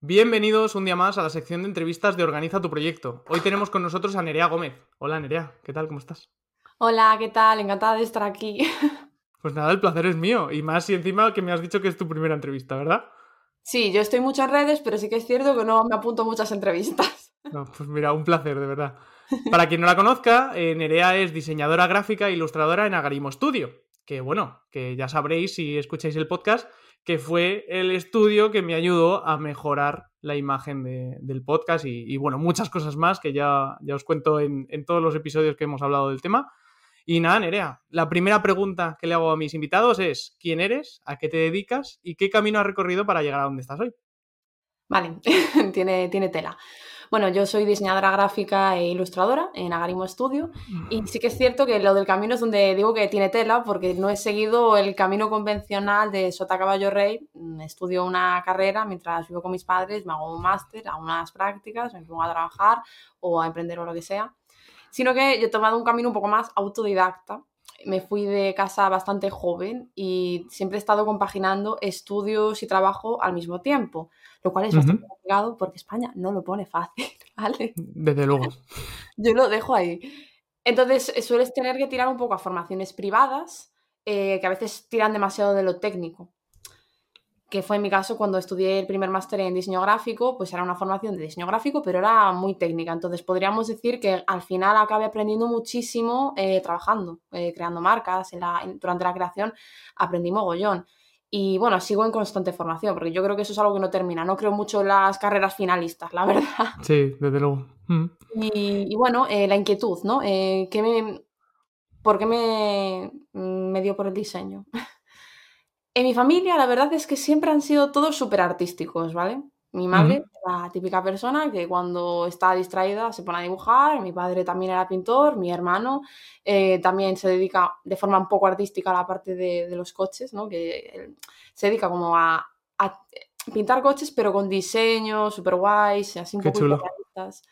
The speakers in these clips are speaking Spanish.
Bienvenidos un día más a la sección de entrevistas de Organiza tu Proyecto. Hoy tenemos con nosotros a Nerea Gómez. Hola Nerea, ¿qué tal? ¿Cómo estás? Hola, ¿qué tal? Encantada de estar aquí. Pues nada, el placer es mío. Y más si encima que me has dicho que es tu primera entrevista, ¿verdad? Sí, yo estoy en redes, pero sí que es cierto que no me apunto muchas entrevistas. No, pues mira, un placer, de verdad. Para quien no la conozca, eh, Nerea es diseñadora gráfica e ilustradora en Agarimo Studio. Que bueno, que ya sabréis si escucháis el podcast, que fue el estudio que me ayudó a mejorar la imagen del podcast y, bueno, muchas cosas más que ya, ya os cuento en, en, todos los episodios que hemos hablado del tema. Y nada, Nerea, la primera pregunta que le hago a mis invitados es ¿quién eres? ¿A qué te dedicas? ¿Y qué camino has recorrido para llegar a donde estás hoy? Vale, tiene, tiene tela. Bueno, yo soy diseñadora gráfica e ilustradora en Agarimo Studio y sí que es cierto que lo del camino es donde digo que tiene tela porque no he seguido el camino convencional de Sota Caballo Rey. Mm, estudio una carrera mientras vivo con mis padres, me hago un máster, hago unas prácticas, me pongo a trabajar o a emprender o lo que sea. Sino que yo he tomado un camino un poco más autodidacta me fui de casa bastante joven y siempre he estado compaginando estudios y trabajo al mismo tiempo, lo cual es bastante complicado porque España no lo pone fácil, ¿vale? Desde luego. Yo lo dejo ahí. Entonces, eh, sueles tener que tirar un poco a formaciones privadas eh, que a veces tiran demasiado de lo técnico que fue en mi caso cuando estudié el primer máster en diseño gráfico, pues era una formación de diseño gráfico, pero era muy técnica. Entonces podríamos decir que al final acabé aprendiendo muchísimo eh, trabajando, eh, creando marcas. En la, durante la creación aprendí mogollón. Y bueno, sigo en constante formación, porque yo creo que eso es algo que no termina. No creo mucho en las carreras finalistas, la verdad. Sí, desde luego. Mm. Y, bueno, eh, la inquietud, ¿no? ¿qué me, ¿Por qué me, me dio por el diseño? En mi familia, la verdad es que siempre han sido todos súper artísticos, ¿vale? Mi madre, la típica persona que cuando está distraída se pone a dibujar, mi padre también era pintor, mi hermano eh, también se dedica de forma un poco artística a la parte de, los coches, ¿no? Que se dedica como a, pintar coches, pero con diseños súper guays, así un poco realistas.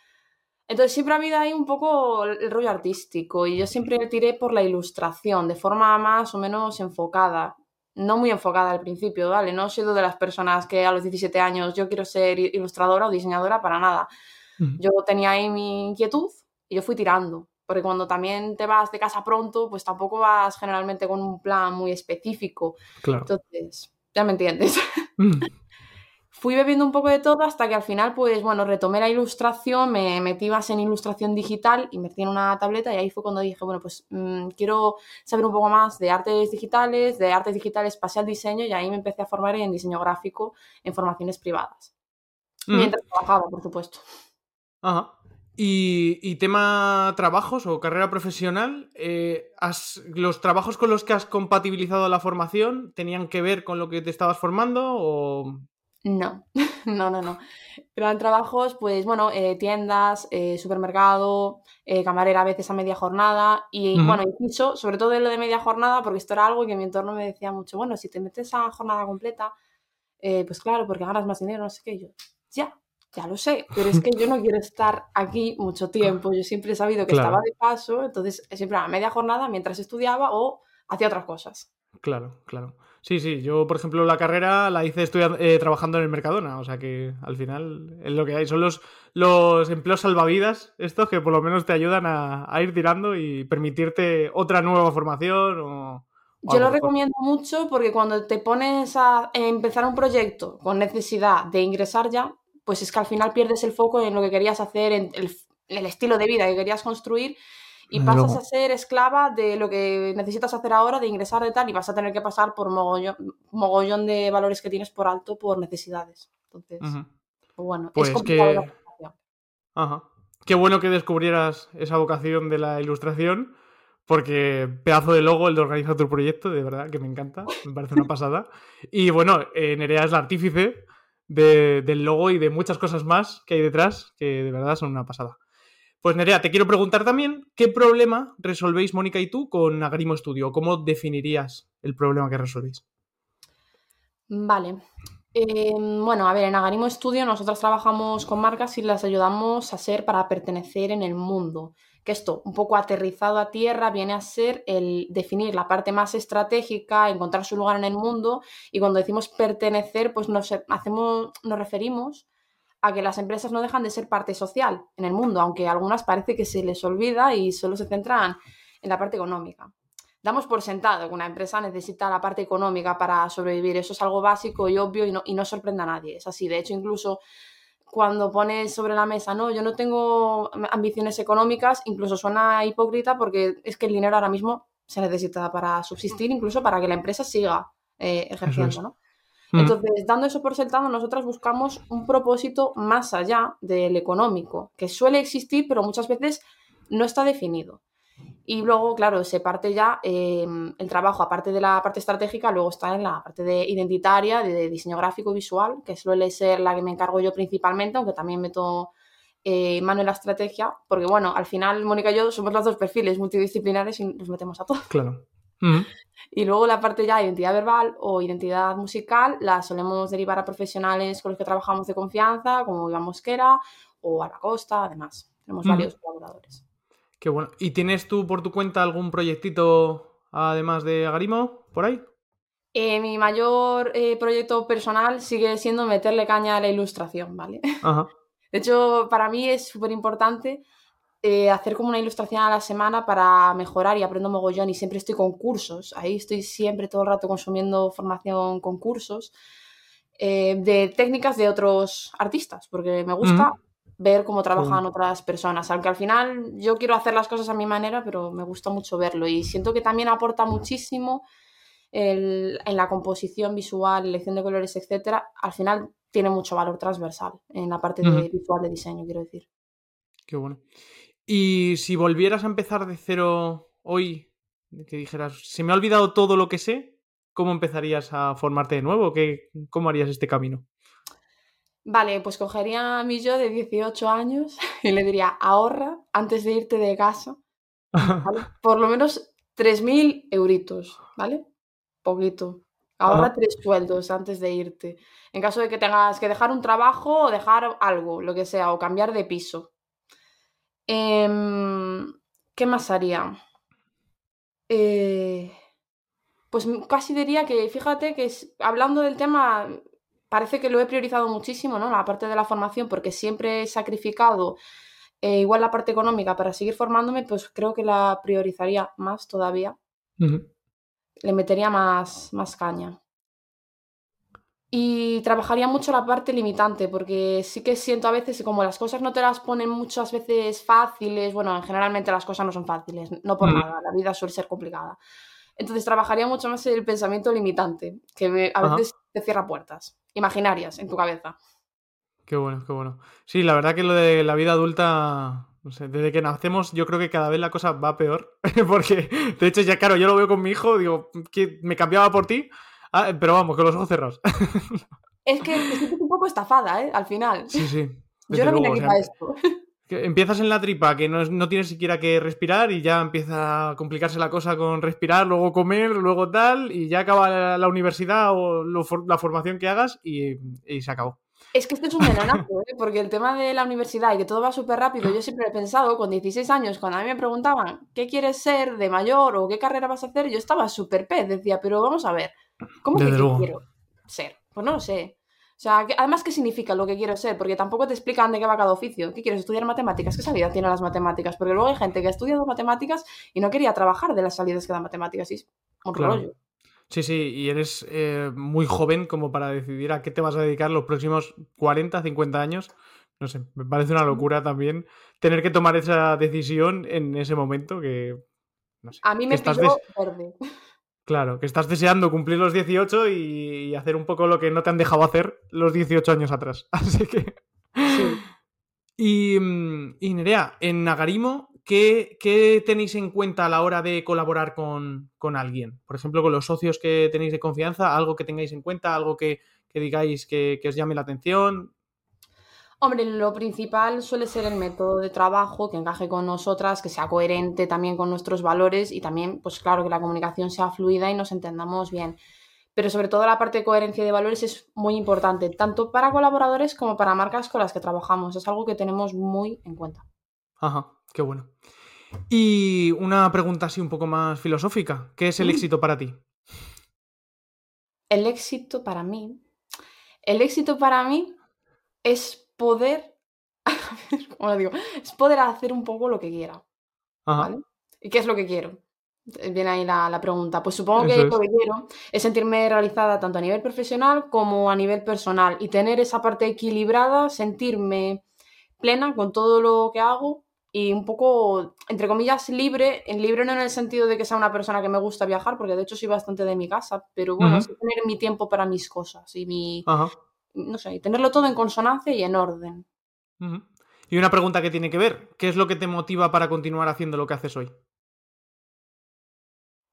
Entonces siempre ha habido ahí un poco el rollo artístico y yo siempre tiré por la ilustración de forma más o menos enfocada no muy enfocada al principio, ¿vale? No he sido de las personas que a los 17 años yo quiero ser ilustradora o diseñadora para nada. Yo tenía ahí mi inquietud y yo fui tirando, porque cuando también te vas de casa pronto, pues tampoco vas generalmente con un plan muy específico. Claro. Entonces, ya me entiendes. fui bebiendo un poco de todo hasta que al final, pues bueno, retomé la ilustración, me metí más en ilustración digital, invertí en una tableta y ahí fue cuando dije, bueno, pues mm, quiero saber un poco más de artes digitales, de artes digitales espacial diseño y ahí me empecé a formar en diseño gráfico en formaciones privadas. Mientras trabajaba, por supuesto. Ajá. Y, tema trabajos o carrera profesional, eh, ¿los trabajos con los que has compatibilizado la formación tenían que ver con lo que te estabas formando o no, no, no, no. Eran trabajos, pues bueno, eh, tiendas, eh, supermercado, eh, camarera a veces a media jornada y bueno, incluso, sobre todo lo de media jornada, porque esto era algo que mi entorno me decía mucho, bueno, si te metes a jornada completa, pues claro, porque ganas más dinero, no sé qué, yo, ya, ya lo sé, pero es que yo no quiero estar aquí mucho tiempo, yo siempre he sabido que estaba de paso, entonces siempre a media jornada mientras estudiaba o hacía otras cosas. Claro, claro. Sí, sí, yo por ejemplo la carrera la hice estudiando, eh, trabajando en el Mercadona, o sea que al final es lo que hay, son los, los empleos salvavidas estos que por lo menos te ayudan a, ir tirando y permitirte otra nueva formación o... yo lo recomiendo mucho porque cuando te pones a empezar un proyecto con necesidad de ingresar ya, pues es que al final pierdes el foco en lo que querías hacer, en el estilo de vida que querías construir y pasas a ser esclava de lo que necesitas hacer ahora, de ingresar de tal, y vas a tener que pasar por mogollón, mogollón de valores que tienes por alto por necesidades. Entonces, pues bueno, pues es complicado que... Ajá. Qué bueno que descubrieras esa vocación de la ilustración, porque pedazo de logo el de organizar tu proyecto, de verdad, que me encanta, me parece una pasada. Y bueno, eh, Nerea es la artífice del logo y de muchas cosas más que hay detrás, que de verdad son una pasada. Pues Nerea, te quiero preguntar también, ¿qué problema resolvéis Mónica y tú con Agrimo Studio? ¿Cómo definirías el problema que resolvéis? Vale. Em, bueno, a ver, en Agrimo Studio nosotros trabajamos con marcas y las ayudamos a ser para pertenecer en el mundo. Que esto, un poco aterrizado a tierra, viene a ser el definir la parte más estratégica, encontrar su lugar en el mundo. Y cuando decimos pertenecer, pues nos, hacemos, nos referimos a que las empresas no dejan de ser parte social en el mundo, aunque algunas parece que se les olvida y solo se centran en la parte económica. Damos por sentado que una empresa necesita la parte económica para sobrevivir. Eso es algo básico y obvio y no, y no sorprende a nadie. Es así. De hecho, incluso cuando pones sobre la mesa, no, yo no tengo ambiciones económicas, incluso suena hipócrita porque es que el dinero ahora mismo se necesita para subsistir, incluso para que la empresa siga eh, ejerciendo, ¿no? Mm. Entonces, dando eso por sentado, nosotras buscamos un propósito más allá del económico, que suele existir, pero muchas veces no está definido. Y luego, claro, se parte ya em, el trabajo, aparte de la parte estratégica, luego está en la parte de identitaria, de diseño gráfico y visual, que suele ser la que me encargo yo principalmente, aunque también meto eh, mano en la estrategia, porque bueno, al final Mónica y yo somos los dos perfiles multidisciplinares y nos metemos a todos. Claro. Y luego la parte ya de identidad verbal o identidad musical la solemos derivar a profesionales con los que trabajamos de confianza, como Iván Mosquera o Alba Costa, además. Tenemos varios colaboradores. Qué bueno. ¿Y tienes tú por tu cuenta algún proyectito además de Agarimo por ahí? Eh, mi mayor eh, proyecto personal sigue siendo meterle caña a la ilustración, ¿vale? De hecho, para mí es súper importante eh, hacer como una ilustración a la semana para mejorar y aprendo mogollón y siempre estoy con cursos. Ahí estoy siempre todo el rato consumiendo formación con cursos de técnicas de otros artistas, porque me gusta ver cómo trabajan otras personas. Aunque al final yo quiero hacer las cosas a mi manera, pero me gusta mucho verlo y siento que también aporta muchísimo en la composición visual, elección de colores, etcétera. Al final tiene mucho valor transversal en la parte de visual de diseño, quiero decir. Qué bueno. Y si volvieras a empezar de cero hoy, que dijeras, se me ha olvidado todo lo que sé, ¿cómo empezarías a formarte de nuevo? ¿Qué, ¿Cómo harías este camino? Vale, pues cogería a mi yo de 18 años y le diría, ahorra antes de irte de casa, por lo menos 3.000 euritos, ¿vale? Poquito. Ahorra tres sueldos antes de irte. En caso de que tengas que dejar un trabajo o dejar algo, lo que sea, o cambiar de piso. Em, ¿Qué más haría? Eh, pues casi diría que, fíjate que hablando del tema, parece que lo he priorizado muchísimo, ¿no? La parte de la formación, porque siempre he sacrificado eh, igual la parte económica para seguir formándome, pues creo que la priorizaría más todavía. Le metería más, más caña. Y trabajaría mucho la parte limitante, porque sí que siento a veces que como las cosas no te las ponen muchas veces fáciles, bueno, generalmente las cosas no son fáciles, no por nada, la vida suele ser complicada. Entonces trabajaría mucho más el pensamiento limitante, que a veces te cierra puertas imaginarias en tu cabeza. Qué bueno, qué bueno. Sí, la verdad que lo de la vida adulta, no sé, desde que nacemos yo creo que cada vez la cosa va peor, porque de hecho ya claro, yo lo veo con mi hijo, digo, que me cambiaba por ti, ah, pero vamos, con los ojos cerrados. Es que estoy un poco estafada, ¿eh? Al final. Sí, sí. Yo no vine aquí para esto. empiezas en la tripa, que no, tienes siquiera que respirar y ya empieza a complicarse la cosa con respirar, luego comer, luego tal, y ya acaba la, universidad o la formación que hagas y, se acabó. Es que esto es un venanazo, ¿eh? porque el tema de la universidad y que todo va súper rápido, yo siempre he pensado, con 16 años, cuando a mí me preguntaban qué quieres ser de mayor o qué carrera vas a hacer, yo estaba súper pez, decía, pero vamos a ver, ¿cómo que quiero ser? Pues no lo sé. O sea, además, ¿qué significa lo que quiero ser? Porque tampoco te explican de qué va cada oficio. ¿Qué quieres estudiar matemáticas? ¿Qué salida tienen las matemáticas? Porque luego hay gente que ha estudiado matemáticas y no quería trabajar de las salidas que dan matemáticas. Y es un rollo. Sí, sí, y eres eh, muy joven como para decidir a qué te vas a dedicar los próximos 40, 50 años. No sé, me parece una locura también tener que tomar esa decisión en ese momento que... No sé, a mí me pilló verde. Claro, que estás deseando cumplir los 18 y, hacer un poco lo que no te han dejado hacer los 18 años atrás. Así que. Sí. Y, mm, y Nerea, en Nagarimo, ¿qué, tenéis en cuenta a la hora de colaborar con, alguien? Por ejemplo, con los socios que tenéis de confianza, algo que tengáis en cuenta, algo que, digáis que, que os llame la atención. Hombre, lo principal suele ser el método de trabajo que encaje con nosotras, que sea coherente también con nuestros valores y también, pues claro, que la comunicación sea fluida y nos entendamos bien. Pero sobre todo la parte de coherencia de valores es muy importante, tanto para colaboradores como para marcas con las que trabajamos. Es algo que tenemos muy en cuenta. Ajá, qué bueno. Y una pregunta así un poco más filosófica. ¿Qué es el mm. éxito para ti? El éxito para mí. El éxito para mí es poder, ¿cómo lo digo? Es poder hacer un poco lo que quiera, Ajá. ¿vale? ¿Y qué es lo que quiero? Eh, Viene ahí la, la pregunta. Pues supongo que lo que quiero es sentirme realizada tanto a nivel profesional como a nivel personal y tener esa parte equilibrada, sentirme plena con todo lo que hago y un poco, entre comillas, libre, en libre no en el sentido de que sea una persona que me gusta viajar, porque de hecho soy bastante de mi casa, pero bueno, Ujú. sí tener mi tiempo para mis cosas y mi, no sé, y tenerlo todo en consonancia y en orden. Y una pregunta que tiene que ver, ¿qué es lo que te motiva para continuar haciendo lo que haces hoy?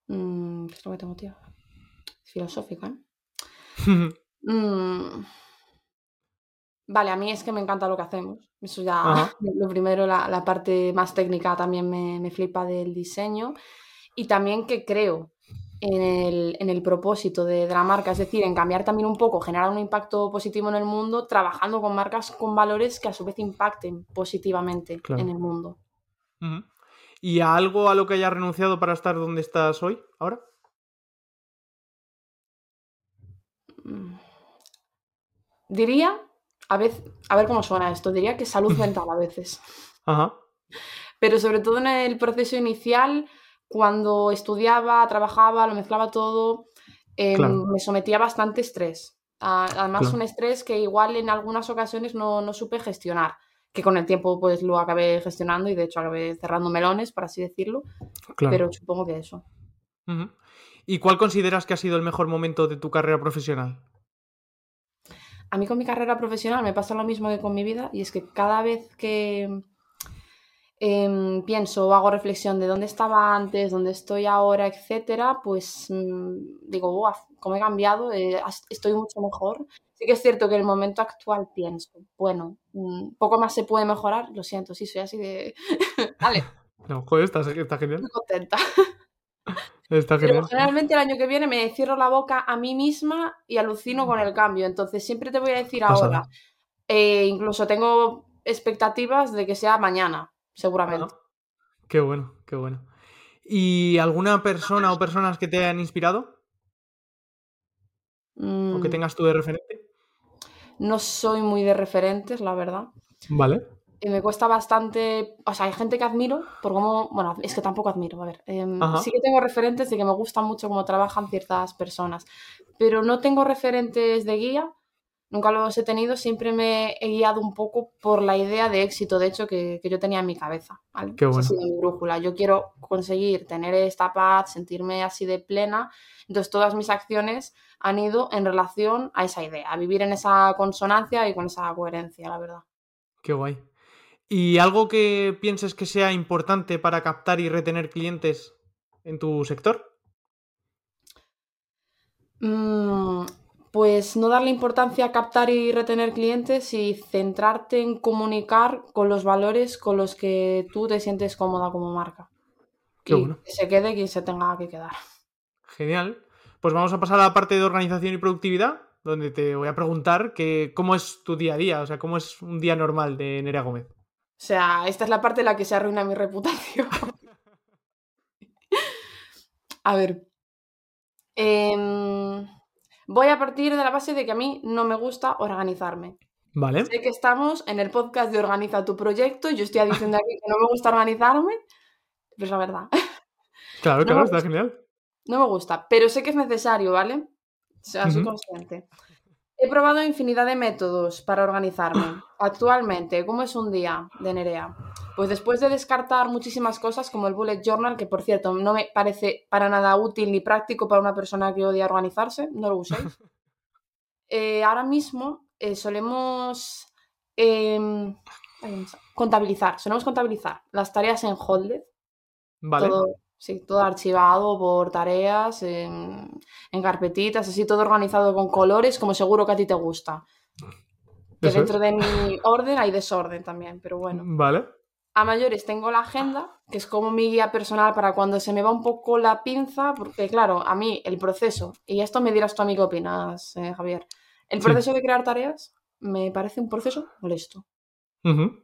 Mm, ¿Qué es lo que te motiva? Filosófica, ¿eh? Mm, Vale, a mí es que me encanta lo que hacemos. Eso ya, Ajá. lo primero, la, la parte más técnica también me, me flipa del diseño. Y también que creo en el, en el propósito de, de la marca, es decir, en cambiar también un poco, generar un impacto positivo en el mundo, trabajando con marcas con valores que a su vez impacten positivamente Claro. en el mundo. ¿Y a algo a lo que hayas renunciado para estar donde estás hoy, ahora? Mm. Diría, a, a ver cómo suena esto, diría que salud mental a veces. Ajá. Pero sobre todo en el proceso inicial, cuando estudiaba, trabajaba, lo mezclaba todo, em, Claro. me sometía a bastante estrés. Además, Claro. un estrés que igual en algunas ocasiones no, no supe gestionar, que con el tiempo pues lo acabé gestionando y de hecho acabé cerrando melones, por así decirlo, Claro. pero supongo que eso. ¿Y cuál consideras que ha sido el mejor momento de tu carrera profesional? A mí con mi carrera profesional me pasa lo mismo que con mi vida y es que cada vez que em, pienso o hago reflexión de dónde estaba antes, dónde estoy ahora, etcétera, pues mm, digo, "Buah, cómo he cambiado, eh, estoy mucho mejor. Sí que es cierto que en el momento actual pienso, bueno, mm, poco más se puede mejorar, lo siento, sí, soy así de... Vale, No, joder, está, está genial. muy contenta. Está Pero genial. generalmente el año que viene me cierro la boca a mí misma y alucino con el cambio. Entonces siempre te voy a decir ahora, eh, incluso tengo expectativas de que sea mañana, seguramente. Qué bueno, qué bueno. ¿Y alguna persona o personas que te hayan inspirado? ¿O que Mm, tengas tú de referente? no soy muy de referentes, la verdad. Vale. Y me cuesta bastante, o sea, hay gente que admiro por cómo, bueno, es que tampoco admiro, a ver, Ajá. sí que tengo referentes de que me gusta mucho cómo trabajan ciertas personas, pero no tengo referentes de guía, nunca los he tenido, siempre me he guiado un poco por la idea de éxito, de hecho, que, que yo tenía en mi cabeza, ¿vale? Qué Esa ha bueno. sido mi brújula, yo quiero conseguir tener esta paz, sentirme así de plena, entonces todas mis acciones han ido en relación a esa idea, a vivir en esa consonancia y con esa coherencia, la verdad. Qué guay. ¿Y algo que pienses que sea importante para captar y retener clientes en tu sector? Mm, pues no darle importancia a captar y retener clientes y centrarte en comunicar con los valores con los que tú te sientes cómoda como marca. Qué y bueno. que se quede quien se tenga que quedar. Genial. Pues vamos a pasar a la parte de organización y productividad, donde te voy a preguntar que, cómo es tu día a día, o sea, cómo es un día normal de Nerea Gómez. O sea, esta es la parte en la que se arruina mi reputación. a ver. em, voy a partir de la base de que a mí no me gusta organizarme. Vale. Sé que estamos en el podcast de Organiza tu proyecto yo estoy diciendo aquí que no me gusta organizarme, pero es la verdad. Claro, No claro, está genial. No me gusta, pero sé que es necesario, ¿vale? O sea, soy consciente. He probado infinidad de métodos para organizarme. Actualmente, ¿cómo es un día de Nerea? Pues después de descartar muchísimas cosas como el bullet journal, que por cierto no me parece para nada útil ni práctico para una persona que odia organizarse, no lo uséis. Eh, ahora mismo eh, solemos em, contabilizar, solemos contabilizar las tareas en Holded, Vale. todo, sí, todo archivado por tareas, en, en carpetitas, así todo organizado con colores, como seguro que a ti te gusta. Que es. dentro de mi orden hay desorden también, pero bueno. Vale. A mayores tengo la agenda, que es como mi guía personal para cuando se me va un poco la pinza, porque claro, a mí el proceso, y esto me dirás tú a mí qué opinas, eh, Javier, el Sí. proceso de crear tareas me parece un proceso molesto. Ujú.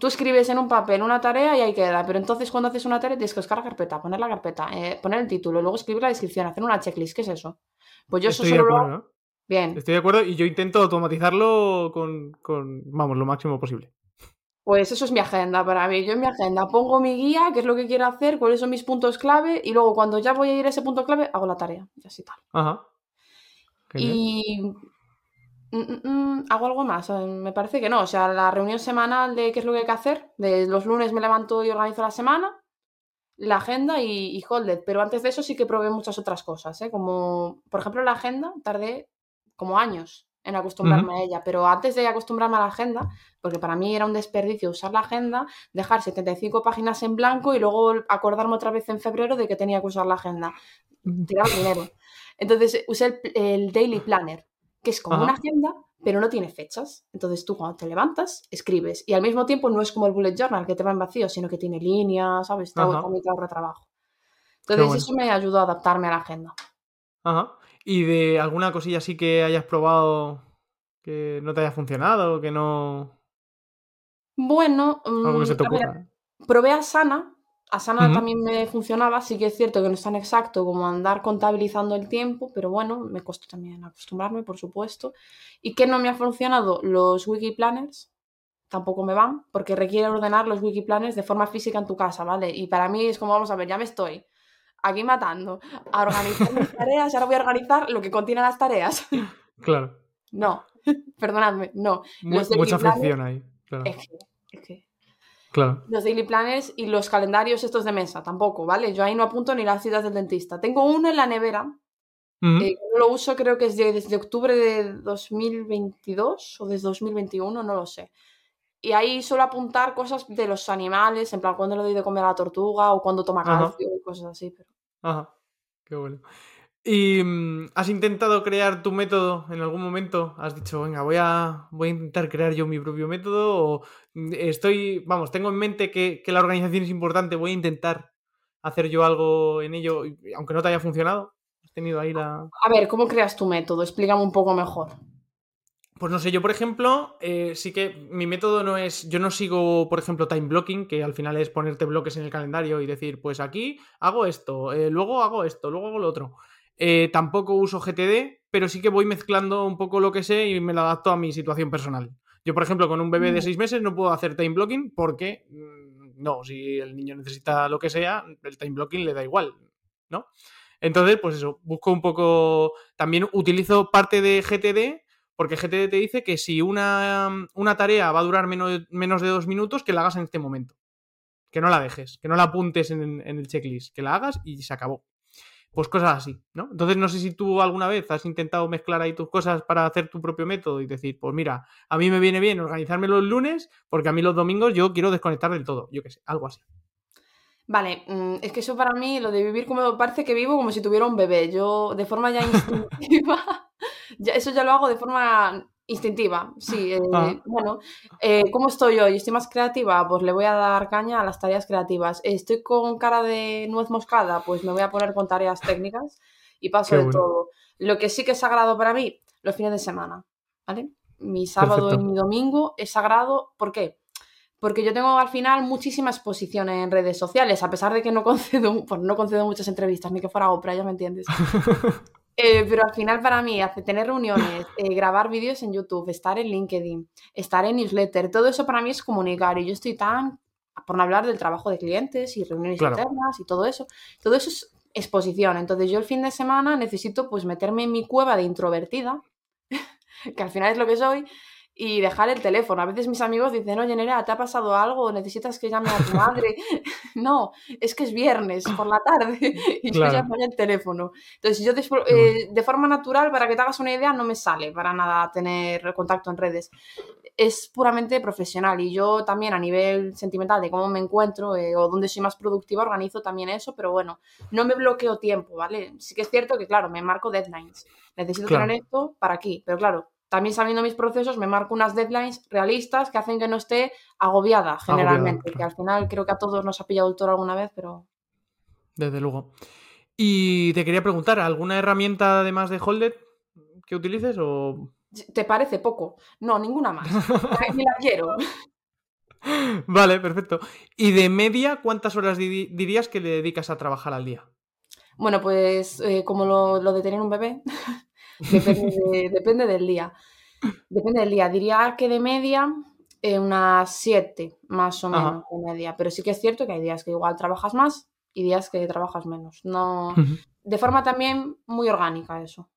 Tú escribes en un papel una tarea y ahí queda, pero entonces cuando haces una tarea tienes que buscar la carpeta, poner la carpeta, eh, poner el título, luego escribir la descripción, hacer una checklist, ¿qué es eso? Pues yo eso Estoy de solo lo acuerdo. hago, ¿no? Bien. Estoy de acuerdo y yo intento automatizarlo con, con, vamos, lo máximo posible. Pues eso es mi agenda para mí. Yo en mi agenda pongo mi guía, qué es lo que quiero hacer, cuáles son mis puntos clave y luego cuando ya voy a ir a ese punto clave hago la tarea. Y así tal. Ajá. Genial. Y mm, mm, mm, hago algo más. eh, Me parece que no. O sea, la reunión semanal de qué es lo que hay que hacer. De los lunes me levanto y organizo la semana, la agenda y, y hold it. Pero antes de eso sí que probé muchas otras cosas. ¿eh? Como, por ejemplo, la agenda tardé como años en acostumbrarme a ella. Pero antes de acostumbrarme a la agenda, porque para mí era un desperdicio usar la agenda, dejar 75 páginas en blanco y luego acordarme otra vez en febrero de que tenía que usar la agenda. Tirar dinero. Entonces usé el, el Daily Planner, que es como Ajá. una agenda, pero no tiene fechas. Entonces tú cuando te levantas, escribes. Y al mismo tiempo no es como el bullet journal, que te va en vacío, sino que tiene líneas, ¿sabes? Te ahorra trabajo. Entonces bueno. eso me ayudó a adaptarme a la agenda. Ajá. ¿Y de alguna cosilla así que hayas probado que no te haya funcionado, que no... Bueno, Algo que se te mm, a probé Asana. También me funcionaba, sí que es cierto que no es tan exacto como andar contabilizando el tiempo, pero bueno, me costó también acostumbrarme, por supuesto. ¿Y qué no me ha funcionado? Los wiki planners tampoco me van, porque requiere ordenar los wiki planners de forma física en tu casa, ¿vale? Y para mí es como, vamos a ver, ya me estoy aquí matando a organizar mis tareas ahora voy a organizar lo que contienen las tareas. Claro. No, perdonadme, no. Mu- mucha fricción ahí. Claro. Es que, es que Claro. los daily planners y los calendarios estos de mesa, tampoco, ¿vale? Yo ahí no apunto ni las citas del dentista. Tengo uno en la nevera, Ujú. eh, que no lo uso creo que es de- desde octubre de 2022 o desde 2021, no lo sé. Y ahí suelo apuntar cosas de los animales, en plan, cuando le doy de comer a la tortuga o cuando toma calcio y cosas así. Pero... Ajá. Qué bueno. ¿Y mm, has intentado crear tu método en algún momento? ¿Has dicho, venga, voy a, voy a intentar crear yo mi propio método? ¿O mm, estoy, vamos, tengo en mente que, que la organización es importante, voy a intentar hacer yo algo en ello, aunque no te haya funcionado? ¿Has tenido ahí la...? A ver, ¿cómo creas tu método? Explícame un poco mejor. Pues no sé, yo por ejemplo, eh, sí que mi método no es, yo no sigo, por ejemplo, time blocking, que al final es ponerte bloques en el calendario y decir, pues aquí hago esto, eh, luego hago esto, luego hago lo otro. Eh, tampoco uso GTD, pero sí que voy mezclando un poco lo que sé y me lo adapto a mi situación personal. Yo, por ejemplo, con un bebé de Mm. seis meses no puedo hacer time blocking porque, mm, no, si el niño necesita lo que sea, el time blocking le da igual, ¿no? Entonces, pues eso, busco un poco, también utilizo parte de GTD porque GTD te dice que si una, una tarea va a durar menos, menos de dos minutos, que la hagas en este momento. Que no la dejes, que no la apuntes en, en el checklist, que la hagas y se acabó. Pues cosas así, ¿no? Entonces no sé si tú alguna vez has intentado mezclar ahí tus cosas para hacer tu propio método y decir, pues mira, a mí me viene bien organizarme los lunes porque a mí los domingos yo quiero desconectar del todo, yo qué sé, algo así. Vale, mm, es que eso para mí, lo de vivir como parece que vivo como si tuviera un bebé. Yo, de forma ya instintiva, ya, eso ya lo hago de forma instintiva. Sí, eh, Ah. bueno, eh, ¿cómo estoy hoy? ¿Estoy más creativa? Pues le voy a dar caña a las tareas creativas. ¿Estoy con cara de nuez moscada? Pues me voy a poner con tareas técnicas y paso Qué de bueno. todo. Lo que sí que es sagrado para mí, los fines de semana, ¿vale? Mi sábado Perfecto. y mi domingo es sagrado. ¿Por qué? Porque yo tengo al final muchísima exposición en redes sociales, a pesar de que no concedo, pues no concedo muchas entrevistas, ni que fuera Oprah, ya me entiendes. Eh, pero al final para mí, hace tener reuniones, eh, grabar vídeos en YouTube, estar en LinkedIn, estar en newsletter, todo eso para mí es comunicar y yo estoy tan, por no hablar del trabajo de clientes y reuniones Claro. internas y todo eso, todo eso es exposición. Entonces yo el fin de semana necesito pues meterme en mi cueva de introvertida, que al final es lo que soy, y dejar el teléfono. A veces mis amigos dicen, oye, Nerea, ¿te ha pasado algo? ¿Necesitas que llame a tu madre? no, es que es viernes por la tarde y Claro. yo llamo el teléfono. Entonces, yo eh, de forma natural, para que te hagas una idea, no me sale para nada tener contacto en redes. Es puramente profesional y yo también a nivel sentimental de cómo me encuentro eh, o dónde soy más productiva, organizo también eso, pero bueno, no me bloqueo tiempo, ¿vale? Sí que es cierto que, claro, me marco deadlines. Necesito Claro. tener esto para aquí, pero claro, también sabiendo mis procesos, me marco unas deadlines realistas que hacen que no esté agobiada generalmente, claro. que al final creo que a todos nos ha pillado el toro alguna vez, pero Desde luego. Y te quería preguntar, ¿alguna herramienta además de Holded que utilices o ¿te parece poco? No, ninguna más. Ni la quiero. Vale, perfecto. ¿Y de media cuántas horas di- dirías que le dedicas a trabajar al día? Bueno, pues eh, como lo, lo de tener un bebé, Depende, depende del día. Depende del día. Diría que de media eh, unas 7, más o menos, de media. Pero sí que es cierto que hay días que igual trabajas más y días que trabajas menos. No, de forma también muy orgánica eso.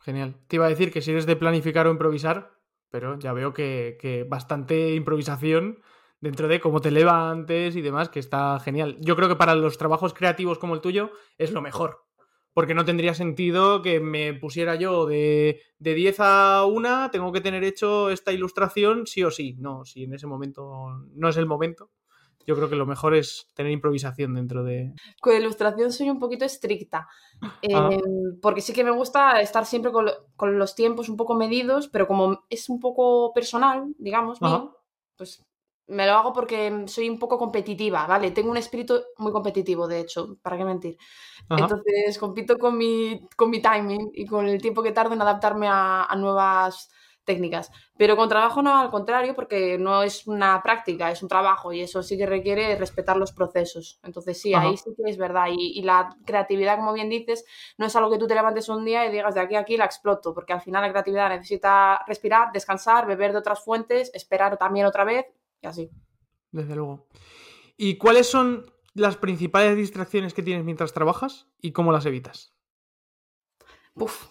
Genial. Te iba a decir que si eres de planificar o improvisar, pero ya veo que, que bastante improvisación dentro de cómo te levantes y demás, que está genial. Yo creo que para los trabajos creativos como el tuyo es lo mejor. Porque no tendría sentido que me pusiera yo de, de 10 a 1, tengo que tener hecho esta ilustración sí o sí. No, si en ese momento no es el momento, yo creo que lo mejor es tener improvisación dentro de... Con ilustración soy un poquito estricta, em, porque sí que me gusta estar siempre con, los tiempos un poco medidos, pero como es un poco personal, digamos, pues me lo hago porque soy un poco competitiva, ¿vale? Tengo un espíritu muy competitivo, de hecho, ¿para qué mentir? Entonces compito con mi, con mi timing y con el tiempo que tardo en adaptarme a, a nuevas técnicas. Pero con trabajo no, al contrario, porque no es una práctica, es un trabajo y eso sí que requiere respetar los procesos. Entonces sí, ahí sí que es verdad. Y, la creatividad, como bien dices, no es algo que tú te levantes un día y digas de aquí a aquí la exploto, porque al final la creatividad necesita respirar, descansar, beber de otras fuentes, esperar también otra vez y así. Desde luego. ¿Y cuáles son las principales distracciones que tienes mientras trabajas y cómo las evitas? Uf,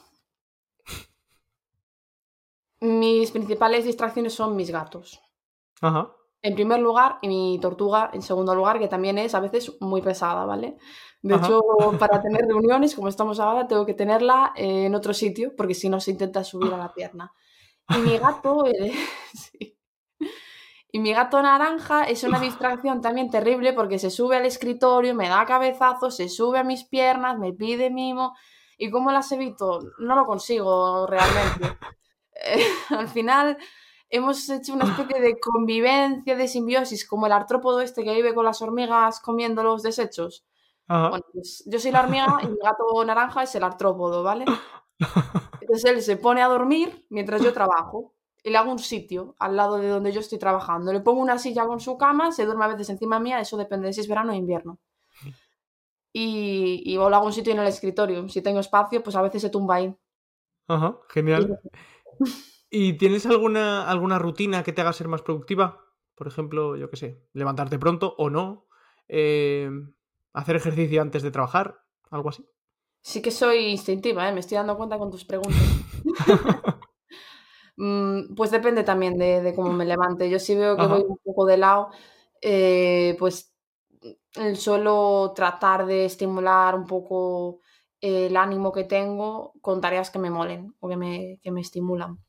mis principales distracciones son mis gatos. Ajá. En primer lugar, y mi tortuga en segundo lugar, que también es a veces muy pesada, ¿vale? De hecho, para tener reuniones, como estamos ahora, tengo que tenerla en otro sitio, porque si no se intenta subir a la pierna. Y mi gato, eh, y mi gato naranja es una distracción también terrible porque se sube al escritorio, me da cabezazos, se sube a mis piernas, me pide mimo. ¿Y cómo las evito? No lo consigo realmente. al final hemos hecho una especie de convivencia, de simbiosis, como el artrópodo este que vive con las hormigas comiendo los desechos. Bueno, pues yo soy la hormiga y mi gato naranja es el artrópodo, ¿vale? Entonces él se pone a dormir mientras yo trabajo y le hago un sitio al lado de donde yo estoy trabajando. Le pongo una silla con su cama, se duerme a veces encima mía, eso depende de si es verano o invierno. Y, y o le hago un sitio en el escritorio. Si tengo espacio, pues a veces se tumba ahí. Ajá, genial. ¿Y tienes alguna, alguna rutina que te haga ser más productiva? Por ejemplo, yo qué sé, levantarte pronto o no, eh, hacer ejercicio antes de trabajar, algo así. Sí que soy instintiva, ¿eh? me estoy dando cuenta con tus preguntas. Mm, pues depende también de, cómo me levante. Yo sí veo que voy un poco de lado, eh, pues suelo tratar de estimular un poco el ánimo que tengo con tareas que me molen o que me, que me estimulan.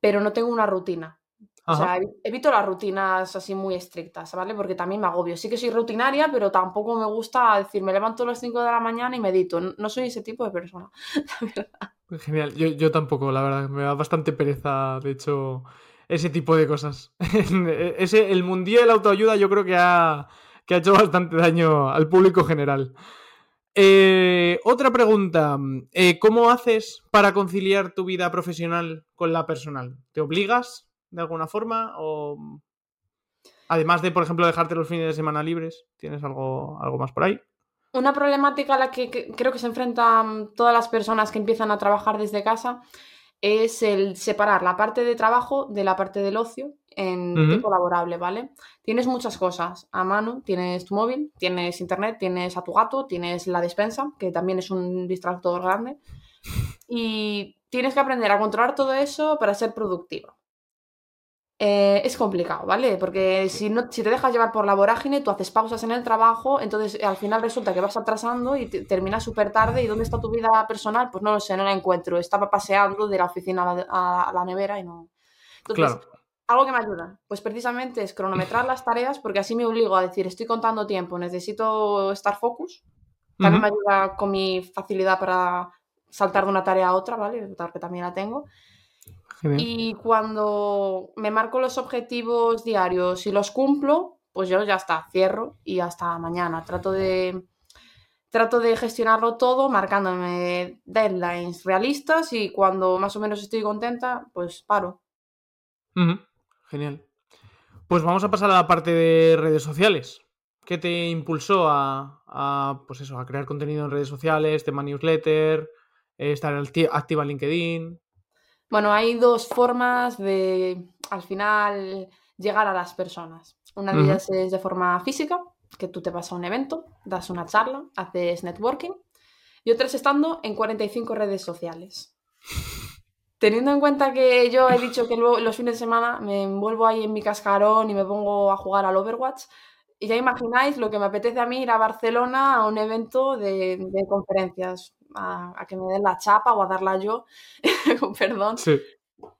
Pero no tengo una rutina. O sea, evito las rutinas así muy estrictas, ¿vale? Porque también me agobio. Sí que soy rutinaria, pero tampoco me gusta decir, me levanto a las 5 de la mañana y medito. No soy ese tipo de persona, Genial. Yo, yo tampoco, la verdad. Me da bastante pereza, de hecho, ese tipo de cosas. ese, el mundillo de la autoayuda yo creo que ha, que ha hecho bastante daño al público general. Eh, otra pregunta. Eh, ¿Cómo haces para conciliar tu vida profesional con la personal? ¿Te obligas de alguna forma? O además de, por ejemplo, dejarte los fines de semana libres, ¿tienes algo, algo más por ahí? Una problemática a la que creo que se enfrentan todas las personas que empiezan a trabajar desde casa es el separar la parte de trabajo de la parte del ocio en tiempo laborable, ¿vale? Tienes muchas cosas a mano, tienes tu móvil, tienes internet, tienes a tu gato, tienes la despensa, que también es un distractor grande, y tienes que aprender a controlar todo eso para ser productivo. Eh, es complicado, ¿vale? Porque si, no, si te dejas llevar por la vorágine, tú haces pausas en el trabajo, entonces al final resulta que vas atrasando y terminas súper tarde. ¿Y dónde está tu vida personal? Pues no lo sé, no la encuentro. Estaba paseando de la oficina a la, nevera y no. Entonces, algo que me ayuda, pues precisamente es cronometrar las tareas, porque así me obligo a decir, estoy contando tiempo, necesito estar focus. También me ayuda con mi facilidad para saltar de una tarea a otra, ¿vale? Que también la tengo. Y cuando me marco los objetivos diarios y los cumplo, pues yo ya está, cierro y hasta mañana. Trato de, trato de gestionarlo todo marcándome deadlines realistas y cuando más o menos estoy contenta, pues paro. Genial. Pues vamos a pasar a la parte de redes sociales. ¿Qué te impulsó a, pues eso, a crear contenido en redes sociales, tema newsletter? estar activa en LinkedIn. Bueno, hay dos formas de, al final, llegar a las personas. Una de ellas es de forma física, que tú te vas a un evento, das una charla, haces networking, y otra es estando en 45 redes sociales. Teniendo en cuenta que yo he dicho que luego, los fines de semana me envuelvo ahí en mi cascarón y me pongo a jugar al Overwatch, y ya imagináis lo que me apetece a mí ir a Barcelona a un evento de, conferencias, a, que me den la chapa o a darla yo, con perdón. Sí.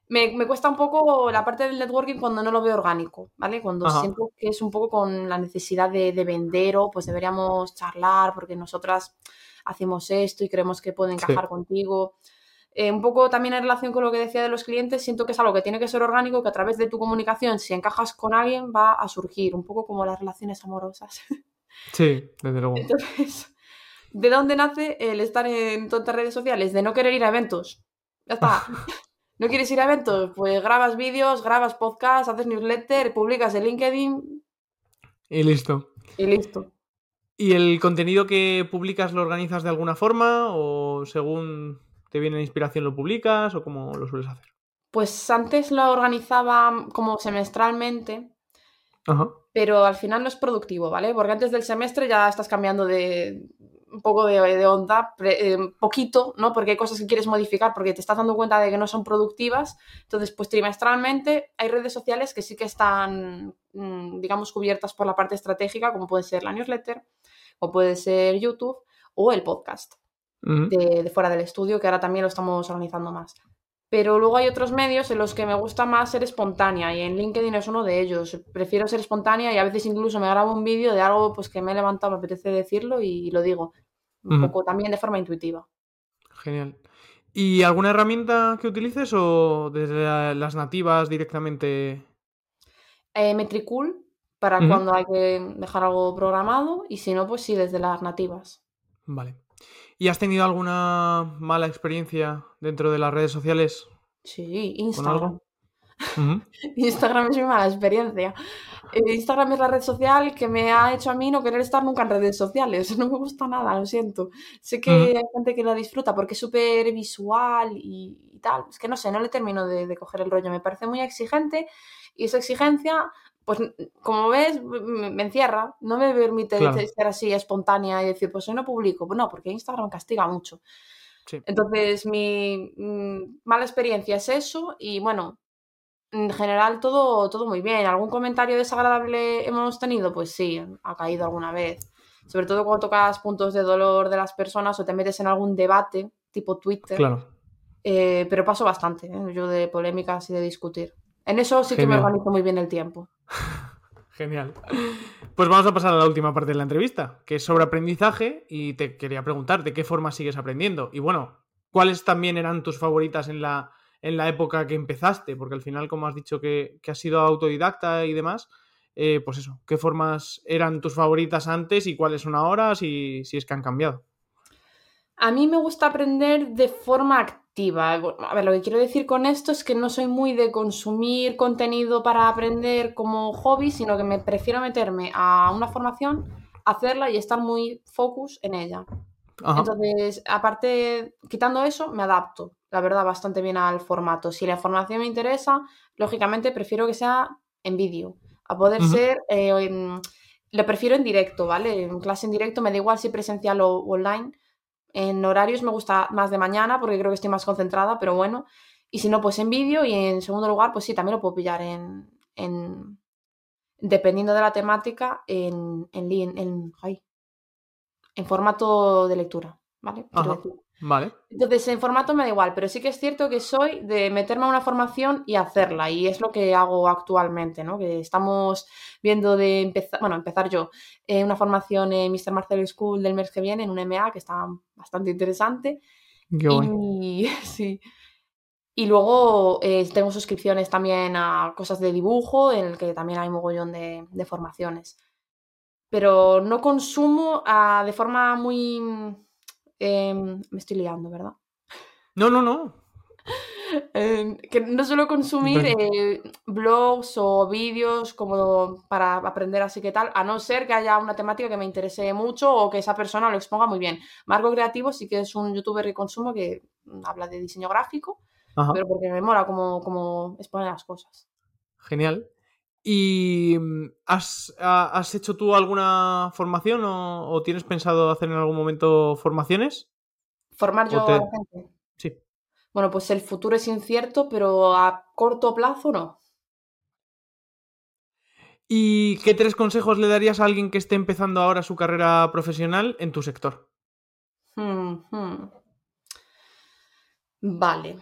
Me, cuesta un poco la parte del networking cuando no lo veo orgánico, ¿vale? Cuando siento que es un poco con la necesidad de, de, vender o pues deberíamos charlar porque nosotras hacemos esto y creemos que puede encajar contigo. Eh, un poco también en relación con lo que decía de los clientes, siento que es algo que tiene que ser orgánico, que a través de tu comunicación, si encajas con alguien, va a surgir, un poco como las relaciones amorosas. Sí, desde luego. Entonces, ¿de dónde nace el estar en tontas redes sociales? De no querer ir a eventos. Ya está. ¿No quieres ir a eventos? Pues grabas vídeos, grabas podcasts, haces newsletter, publicas en LinkedIn. Y listo. Y listo. ¿Y el contenido que publicas lo organizas de alguna forma o según te viene la inspiración lo publicas o cómo lo sueles hacer? Pues antes lo organizaba como semestralmente, pero al final no es productivo, ¿vale? Porque antes del semestre ya estás cambiando de un poco de, onda, eh, poquito, ¿no? Porque hay cosas que quieres modificar porque te estás dando cuenta de que no son productivas. Entonces, pues trimestralmente hay redes sociales que sí que están, mm, digamos, cubiertas por la parte estratégica, como puede ser la newsletter, o puede ser YouTube, o el podcast de, fuera del estudio, que ahora también lo estamos organizando más. Pero luego hay otros medios en los que me gusta más ser espontánea y en LinkedIn es uno de ellos. Prefiero ser espontánea y a veces incluso me grabo un vídeo de algo pues, que me he levantado, me apetece decirlo y, lo digo. Un poco también de forma intuitiva. Genial. ¿Y alguna herramienta que utilices o desde las nativas directamente? Eh, Metricool para cuando hay que dejar algo programado y si no, pues sí, desde las nativas. Vale. ¿Y has tenido alguna mala experiencia dentro de las redes sociales? Sí, Instagram. Instagram es mi mala experiencia. Eh, Instagram es la red social que me ha hecho a mí no querer estar nunca en redes sociales. No me gusta nada, lo siento. Sé que hay gente que la disfruta porque es súper visual y, tal. Es que no sé, no le termino de, de coger el rollo. Me parece muy exigente y esa exigencia pues como ves, me encierra, no me permite ser así espontánea y decir, pues hoy no publico. Pues no, porque Instagram castiga mucho. Entonces, mi mala experiencia es eso y bueno, en general todo, todo muy bien. ¿Algún comentario desagradable hemos tenido? Pues sí, ha caído alguna vez. Sobre todo cuando tocas puntos de dolor de las personas o te metes en algún debate, tipo Twitter. Claro. Eh, pero paso bastante, ¿eh? yo de polémicas y de discutir. En eso sí que me organizo muy bien el tiempo. Genial. Pues vamos a pasar a la última parte de la entrevista, que es sobre aprendizaje y te quería preguntar de qué forma sigues aprendiendo. Y bueno, ¿cuáles también eran tus favoritas en la, en la época que empezaste? Porque al final, como has dicho que, has sido autodidacta y demás, eh, pues eso, ¿qué formas eran tus favoritas antes y cuáles son ahora, si, si es que han cambiado? A mí me gusta aprender de forma activa a ver, lo que quiero decir con esto es que no soy muy de consumir contenido para aprender como hobby, sino que me prefiero meterme a una formación, hacerla y estar muy focus en ella. Entonces, aparte, quitando eso, me adapto, la verdad, bastante bien al formato. Si la información me interesa, lógicamente prefiero que sea en vídeo, a poder ser, eh, lo prefiero en directo, ¿vale? En clase en directo me da igual si presencial o online, en horarios me gusta más de mañana porque creo que estoy más concentrada, pero bueno. Y si no, pues en vídeo. Y en segundo lugar, pues sí, también lo puedo pillar en. en dependiendo de la temática, en, en, en, en formato de lectura. ¿Vale? Vale. Entonces, en formato me da igual, pero sí que es cierto que soy de meterme a una formación y hacerla, y es lo que hago actualmente, ¿no? Que estamos viendo de empezar, bueno, empezar yo, eh, una formación en Mr. Marcel School del mes que viene, en un MA, que está bastante interesante. y, sí. Y luego eh, tengo suscripciones también a cosas de dibujo, en el que también hay mogollón de, de formaciones. Pero no consumo ah, de forma muy Em, me estoy liando, ¿verdad? No, no, no. Eh, que no suelo consumir eh, blogs o vídeos como para aprender así que tal, a no ser que haya una temática que me interese mucho o que esa persona lo exponga muy bien. Marco Creativo sí que es un youtuber que consumo que habla de diseño gráfico, pero porque me mola como, como expone las cosas. Genial. ¿Y mm, has, has hecho tú alguna formación o, tienes pensado hacer en algún momento formaciones? ¿Formar yo a la gente? Sí. Bueno, pues el futuro es incierto, pero a corto plazo no. ¿Y qué tres consejos le darías a alguien que esté empezando ahora su carrera profesional en tu sector? Hmm, hmm. Vale.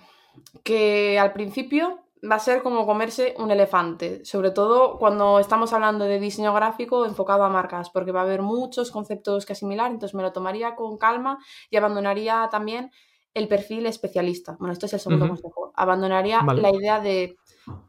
Que al principio va a ser como comerse un elefante, sobre todo cuando estamos hablando de diseño gráfico enfocado a marcas, porque va a haber muchos conceptos que asimilar, entonces me lo tomaría con calma y abandonaría también el perfil especialista. Bueno, esto es el segundo consejo. Abandonaría la idea de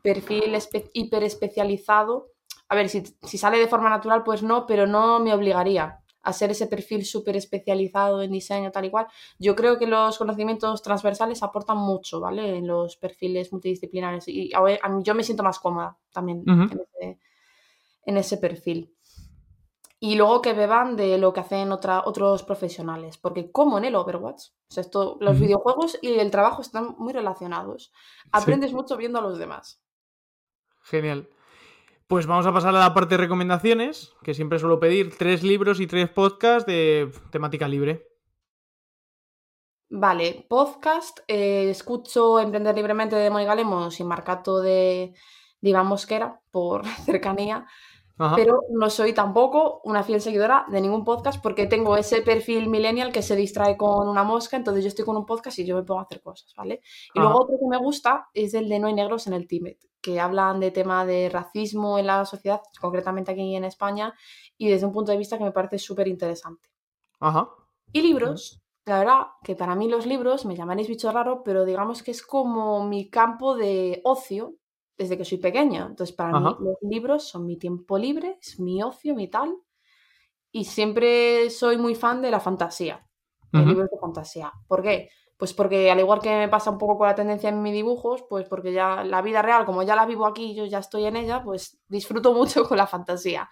perfil hiper especializado. A ver, si, si sale de forma natural, pues no, pero no me obligaría hacer ese perfil súper especializado en diseño, tal y cual. Yo creo que los conocimientos transversales aportan mucho, ¿vale? En los perfiles multidisciplinares. Y a yo me siento más cómoda también en, ese, perfil. Y luego que beban de lo que hacen otros profesionales. Porque como en el Overwatch, esto, los videojuegos y el trabajo están muy relacionados. Aprendes mucho viendo a los demás. Genial. Pues vamos a pasar a la parte de recomendaciones, que siempre suelo pedir tres libros y tres podcasts de temática libre. Vale, podcast, eh, escucho Emprender Libremente de Mónica Lemos y Marcato de, de Iván Mosquera, por cercanía pero no soy tampoco una fiel seguidora de ningún podcast porque tengo ese perfil millennial que se distrae con una mosca, entonces yo estoy con un podcast y yo me pongo a hacer cosas, ¿vale? Y luego otro que me gusta es el de No hay negros en el Tíbet, que hablan de tema de racismo en la sociedad, concretamente aquí en España, y desde un punto de vista que me parece súper interesante. Ajá. Y libros, la verdad que para mí los libros, me llamaréis bicho raro, pero digamos que es como mi campo de ocio desde que soy pequeña. Entonces, para mí los libros son mi tiempo libre, es mi ocio, mi tal. Y siempre soy muy fan de la fantasía, de libros de fantasía. ¿Por qué? Pues porque al igual que me pasa un poco con la tendencia en mis dibujos, pues porque ya la vida real, como ya la vivo aquí, yo ya estoy en ella, pues disfruto mucho con la fantasía.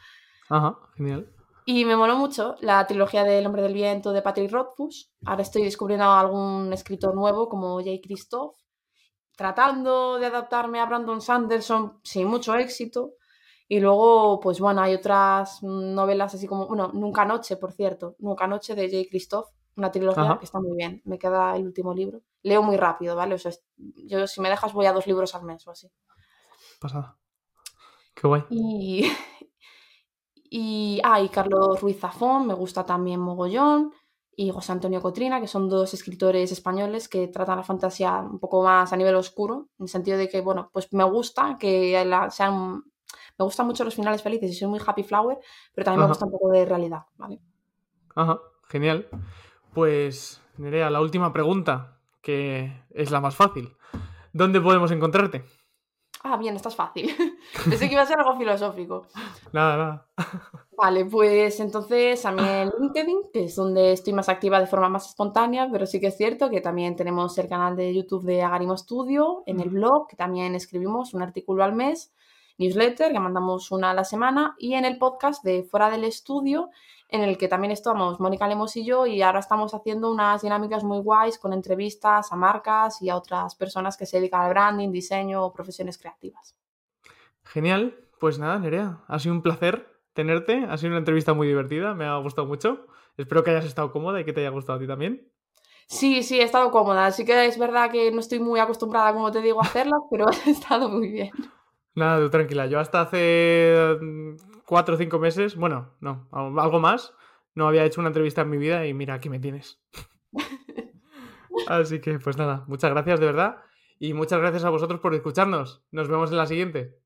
Ajá, genial. Y me moló mucho la trilogía del Hombre del Viento de Patrick Rothfuss. Ahora estoy descubriendo algún escritor nuevo como Jay Christoph tratando de adaptarme a Brandon Sanderson sin mucho éxito. Y luego, pues bueno, hay otras novelas así como, bueno, Nunca Noche, por cierto, Nunca Noche de J. Christoph, una trilogía que está muy bien. Me queda el último libro. Leo muy rápido, ¿vale? O sea, yo si me dejas voy a dos libros al mes o así. Pasada. Qué guay. Y, y, ah, y Carlos Ruiz Zafón, me gusta también mogollón y José Antonio Cotrina, que son dos escritores españoles que tratan la fantasía un poco más a nivel oscuro, en el sentido de que, bueno, pues me gusta que sean... Me gustan mucho los finales felices y soy muy happy flower, pero también me gusta un poco de realidad, ¿vale? Ajá, genial. Pues, Nerea, la última pregunta, que es la más fácil. ¿Dónde podemos encontrarte? Ah, bien, esto es fácil. Pensé que iba a ser algo filosófico. Nada, nada. Vale, pues entonces a mí en LinkedIn, que es donde estoy más activa de forma más espontánea, pero sí que es cierto que también tenemos el canal de YouTube de Agarimo Studio, en el blog, que también escribimos un artículo al mes, newsletter, que mandamos una a la semana, y en el podcast de Fuera del Estudio, en el que también estamos Mónica Lemos y yo, y ahora estamos haciendo unas dinámicas muy guays con entrevistas a marcas y a otras personas que se dedican al branding, diseño o profesiones creativas. Genial, pues nada, Nerea, ha sido un placer tenerte, ha sido una entrevista muy divertida, me ha gustado mucho. Espero que hayas estado cómoda y que te haya gustado a ti también. Sí, sí, he estado cómoda. Así que es verdad que no estoy muy acostumbrada, como te digo, a hacerlas, pero he estado muy bien. Nada, tú tranquila. Yo hasta hace cuatro o cinco meses, bueno, no, algo más, no había hecho una entrevista en mi vida y mira, aquí me tienes. Así que, pues nada, muchas gracias de verdad y muchas gracias a vosotros por escucharnos. Nos vemos en la siguiente.